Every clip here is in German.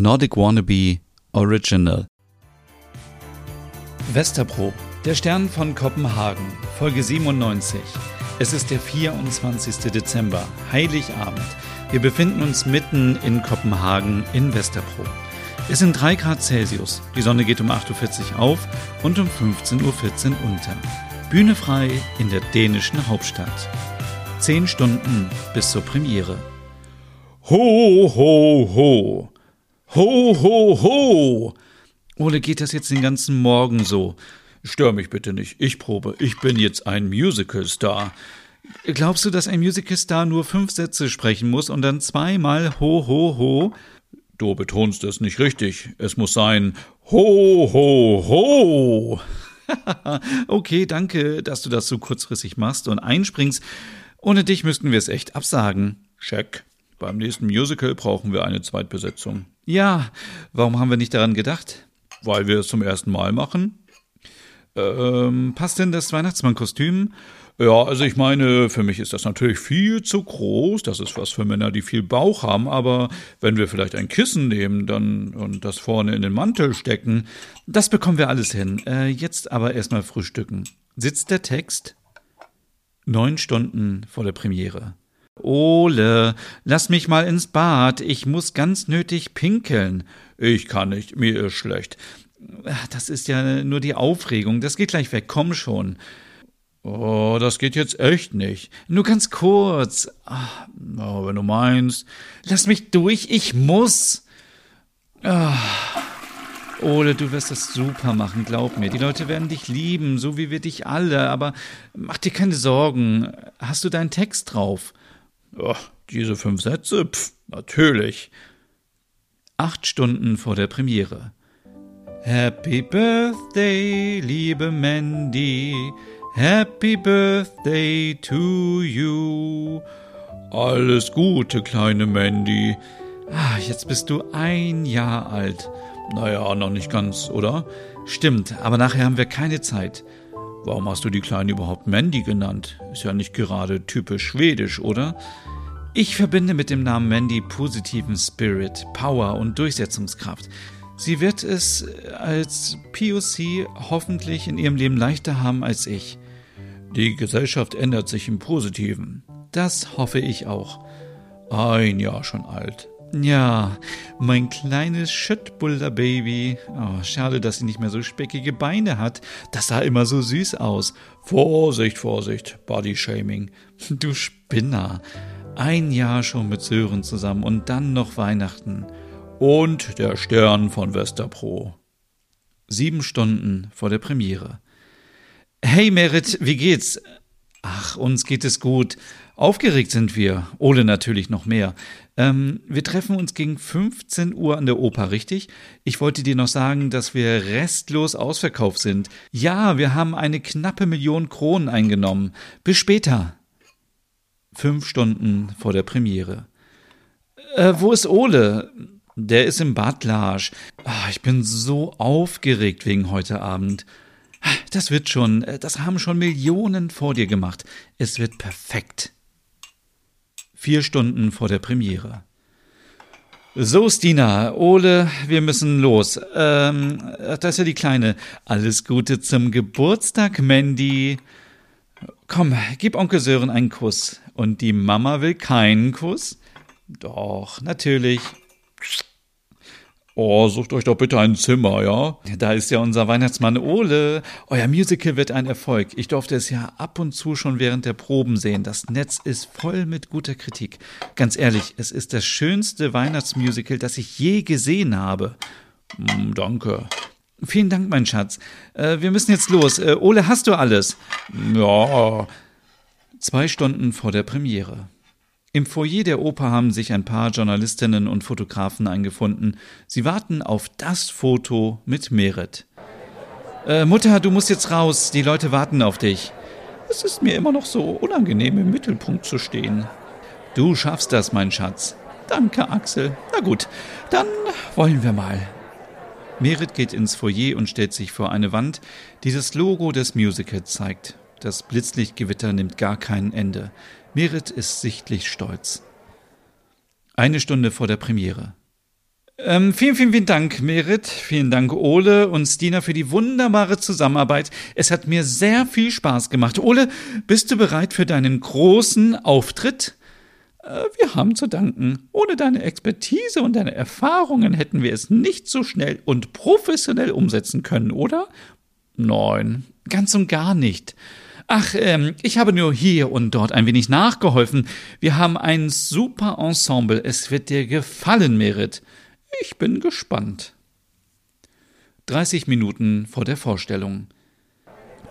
Nordic Wannabe Original. Westerpro, der Stern von Kopenhagen, Folge 97. Es ist der 24. Dezember, Heiligabend. Wir befinden uns mitten in Kopenhagen in Westerpro. Es sind 3 Grad Celsius. Die Sonne geht um 8.40 Uhr auf und um 15.14 Uhr unter. Bühne frei in der dänischen Hauptstadt. Zehn Stunden bis zur Premiere. Ho, ho, ho. Ho, ho, ho. Ole, geht das jetzt den ganzen Morgen so? Stör mich bitte nicht. Ich probe. Ich bin jetzt ein Musicalstar. Glaubst du, dass ein Musicalstar nur fünf Sätze sprechen muss und dann zweimal ho, ho, ho? Du betonst es nicht richtig. Es muss sein ho, ho, ho. okay, danke, dass du das so kurzfristig machst und einspringst. Ohne dich müssten wir es echt absagen. Check. Beim nächsten Musical brauchen wir eine Zweitbesetzung. Ja, warum haben wir nicht daran gedacht? Weil wir es zum ersten Mal machen. Ähm, passt denn das Weihnachtsmannkostüm? Ja, also ich meine, für mich ist das natürlich viel zu groß. Das ist was für Männer, die viel Bauch haben. Aber wenn wir vielleicht ein Kissen nehmen dann und das vorne in den Mantel stecken, das bekommen wir alles hin. Äh, jetzt aber erstmal frühstücken. Sitzt der Text? Neun Stunden vor der Premiere. Ole, lass mich mal ins Bad. Ich muss ganz nötig pinkeln. Ich kann nicht, mir ist schlecht. Das ist ja nur die Aufregung. Das geht gleich weg. Komm schon. Oh, das geht jetzt echt nicht. Nur ganz kurz. Ach, oh, wenn du meinst. Lass mich durch, ich muss. Ach. Ole, du wirst das super machen, glaub mir. Die Leute werden dich lieben, so wie wir dich alle, aber mach dir keine Sorgen. Hast du deinen Text drauf? Oh, diese fünf Sätze? Pff, natürlich. Acht Stunden vor der Premiere. Happy Birthday, liebe Mandy. Happy Birthday to you. Alles Gute, kleine Mandy. Ah, jetzt bist du ein Jahr alt. Naja, noch nicht ganz, oder? Stimmt, aber nachher haben wir keine Zeit. Warum hast du die Kleine überhaupt Mandy genannt? Ist ja nicht gerade typisch schwedisch, oder? Ich verbinde mit dem Namen Mandy positiven Spirit, Power und Durchsetzungskraft. Sie wird es als POC hoffentlich in ihrem Leben leichter haben als ich. Die Gesellschaft ändert sich im Positiven. Das hoffe ich auch. Ein Jahr schon alt. Ja, mein kleines Schöttbulder-Baby. Oh, schade, dass sie nicht mehr so speckige Beine hat. Das sah immer so süß aus. Vorsicht, Vorsicht, Bodyshaming. Du Spinner. Ein Jahr schon mit Sören zusammen und dann noch Weihnachten. Und der Stern von Westerpro. Sieben Stunden vor der Premiere. Hey Merit, wie geht's? Ach, uns geht es gut. Aufgeregt sind wir. Ole natürlich noch mehr. Ähm, wir treffen uns gegen 15 Uhr an der Oper, richtig? Ich wollte dir noch sagen, dass wir restlos ausverkauft sind. Ja, wir haben eine knappe Million Kronen eingenommen. Bis später. Fünf Stunden vor der Premiere. Äh, wo ist Ole? Der ist im Bad Larsch. Ah, ich bin so aufgeregt wegen heute Abend. Das wird schon, äh, das haben schon Millionen vor dir gemacht. Es wird perfekt. Vier Stunden vor der Premiere. So, Stina, Ole, wir müssen los. Ähm, das ist ja die Kleine. Alles Gute zum Geburtstag, Mandy. Komm, gib Onkel Sören einen Kuss. Und die Mama will keinen Kuss? Doch, natürlich. Oh, sucht euch doch bitte ein Zimmer, ja? Da ist ja unser Weihnachtsmann Ole. Euer Musical wird ein Erfolg. Ich durfte es ja ab und zu schon während der Proben sehen. Das Netz ist voll mit guter Kritik. Ganz ehrlich, es ist das schönste Weihnachtsmusical, das ich je gesehen habe. Mm, danke. Vielen Dank, mein Schatz. Äh, wir müssen jetzt los. Äh, Ole, hast du alles? Ja. Zwei Stunden vor der Premiere. Im Foyer der Oper haben sich ein paar Journalistinnen und Fotografen eingefunden. Sie warten auf das Foto mit Merit. Äh, Mutter, du musst jetzt raus. Die Leute warten auf dich. Es ist mir immer noch so unangenehm, im Mittelpunkt zu stehen. Du schaffst das, mein Schatz. Danke, Axel. Na gut, dann wollen wir mal. Merit geht ins Foyer und stellt sich vor eine Wand, die das Logo des Musicals zeigt. Das Blitzlichtgewitter nimmt gar kein Ende. Merit ist sichtlich stolz. Eine Stunde vor der Premiere. Ähm, vielen, vielen, vielen Dank, Merit. Vielen Dank, Ole und Stina, für die wunderbare Zusammenarbeit. Es hat mir sehr viel Spaß gemacht. Ole, bist du bereit für deinen großen Auftritt? Äh, wir haben zu danken. Ohne deine Expertise und deine Erfahrungen hätten wir es nicht so schnell und professionell umsetzen können, oder? Nein, ganz und gar nicht. Ach, ähm, ich habe nur hier und dort ein wenig nachgeholfen. Wir haben ein super Ensemble. Es wird dir gefallen, Merit. Ich bin gespannt. 30 Minuten vor der Vorstellung.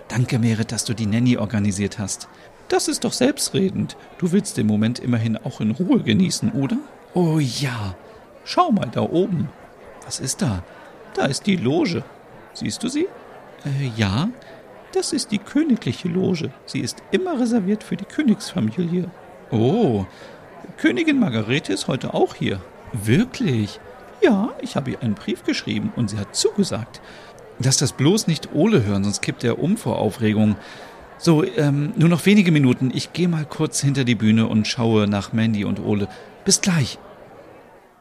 Danke, Merit, dass du die Nanny organisiert hast. Das ist doch selbstredend. Du willst den Moment immerhin auch in Ruhe genießen, oder? Oh ja. Schau mal da oben. Was ist da? Da ist die Loge. Siehst du sie? Äh, ja. Das ist die königliche Loge. Sie ist immer reserviert für die Königsfamilie. Oh, Königin Margarete ist heute auch hier. Wirklich? Ja, ich habe ihr einen Brief geschrieben und sie hat zugesagt. Lass das bloß nicht Ole hören, sonst kippt er um vor Aufregung. So, ähm, nur noch wenige Minuten. Ich gehe mal kurz hinter die Bühne und schaue nach Mandy und Ole. Bis gleich.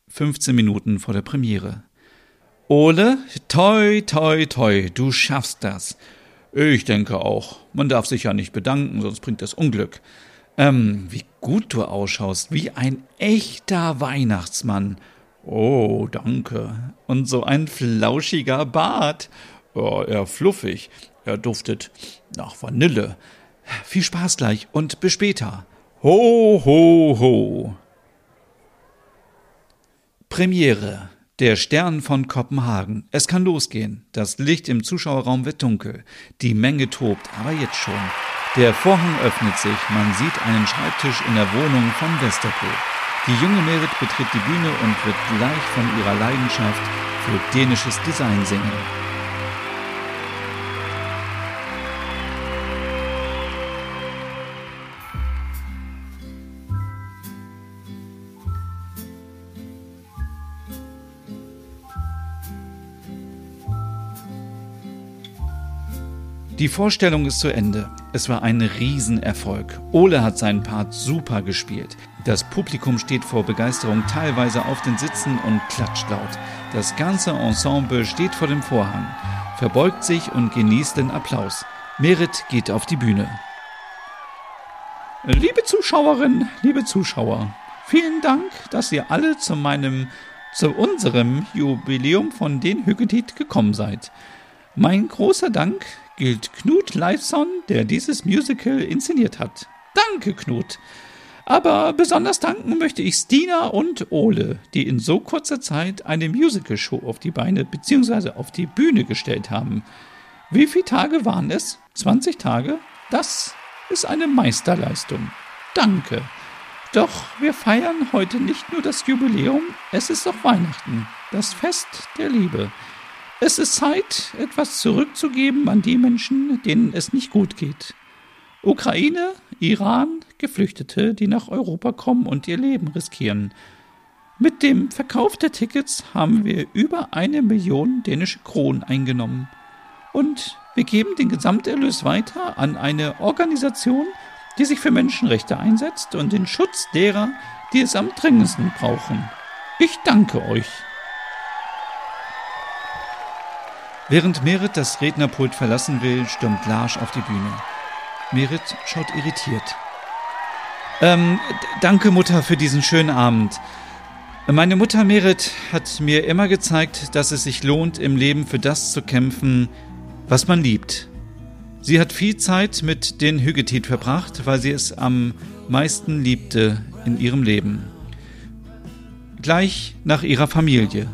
15 Minuten vor der Premiere. Ole, toi, toi, toi, du schaffst das. Ich denke auch. Man darf sich ja nicht bedanken, sonst bringt das Unglück. Ähm, wie gut du ausschaust, wie ein echter Weihnachtsmann. Oh, danke. Und so ein flauschiger Bart. Oh, eher fluffig. Er duftet nach Vanille. Viel Spaß gleich und bis später. Ho, ho, ho. Premiere. Der Stern von Kopenhagen. Es kann losgehen. Das Licht im Zuschauerraum wird dunkel. Die Menge tobt, aber jetzt schon. Der Vorhang öffnet sich. Man sieht einen Schreibtisch in der Wohnung von Westerpol. Die junge Merit betritt die Bühne und wird gleich von ihrer Leidenschaft für dänisches Design singen. Die Vorstellung ist zu Ende. Es war ein Riesenerfolg. Ole hat seinen Part super gespielt. Das Publikum steht vor Begeisterung teilweise auf den Sitzen und klatscht laut. Das ganze Ensemble steht vor dem Vorhang, verbeugt sich und genießt den Applaus. Merit geht auf die Bühne. Liebe Zuschauerinnen, liebe Zuschauer, vielen Dank, dass ihr alle zu meinem, zu unserem Jubiläum von den Hüggetit gekommen seid. Mein großer Dank gilt Knut Leifson, der dieses Musical inszeniert hat. Danke, Knut. Aber besonders danken möchte ich Stina und Ole, die in so kurzer Zeit eine Musical-Show auf die Beine bzw. auf die Bühne gestellt haben. Wie viele Tage waren es? 20 Tage? Das ist eine Meisterleistung. Danke. Doch wir feiern heute nicht nur das Jubiläum, es ist auch Weihnachten, das Fest der Liebe. Es ist Zeit, etwas zurückzugeben an die Menschen, denen es nicht gut geht. Ukraine, Iran, Geflüchtete, die nach Europa kommen und ihr Leben riskieren. Mit dem Verkauf der Tickets haben wir über eine Million dänische Kronen eingenommen. Und wir geben den Gesamterlös weiter an eine Organisation, die sich für Menschenrechte einsetzt und den Schutz derer, die es am dringendsten brauchen. Ich danke euch. Während Merit das Rednerpult verlassen will, stürmt Lars auf die Bühne. Merit schaut irritiert. Ähm, danke Mutter für diesen schönen Abend. Meine Mutter Merit hat mir immer gezeigt, dass es sich lohnt, im Leben für das zu kämpfen, was man liebt. Sie hat viel Zeit mit den Hügetit verbracht, weil sie es am meisten liebte in ihrem Leben. Gleich nach ihrer Familie.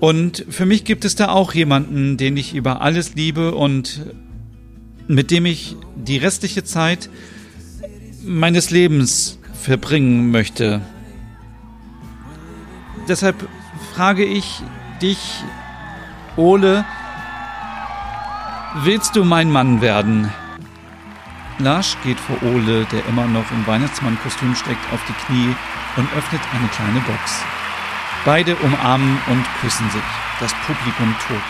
Und für mich gibt es da auch jemanden, den ich über alles liebe und mit dem ich die restliche Zeit meines Lebens verbringen möchte. Deshalb frage ich dich, Ole, willst du mein Mann werden? Lars geht vor Ole, der immer noch im Weihnachtsmannkostüm steckt, auf die Knie und öffnet eine kleine Box. Beide umarmen und küssen sich. Das Publikum tobt.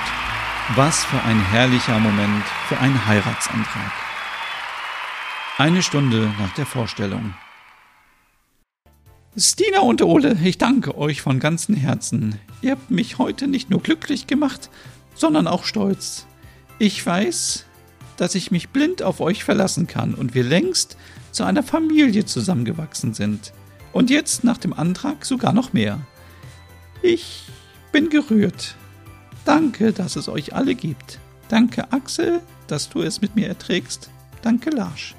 Was für ein herrlicher Moment für einen Heiratsantrag. Eine Stunde nach der Vorstellung. Stina und Ole, ich danke euch von ganzem Herzen. Ihr habt mich heute nicht nur glücklich gemacht, sondern auch stolz. Ich weiß, dass ich mich blind auf euch verlassen kann und wir längst zu einer Familie zusammengewachsen sind. Und jetzt nach dem Antrag sogar noch mehr. Ich bin gerührt. Danke, dass es euch alle gibt. Danke, Axel, dass du es mit mir erträgst. Danke, Larsch.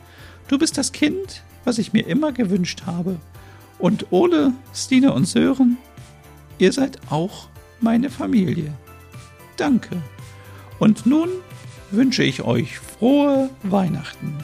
Du bist das Kind, was ich mir immer gewünscht habe. Und Ole, Stine und Sören, ihr seid auch meine Familie. Danke. Und nun wünsche ich euch frohe Weihnachten.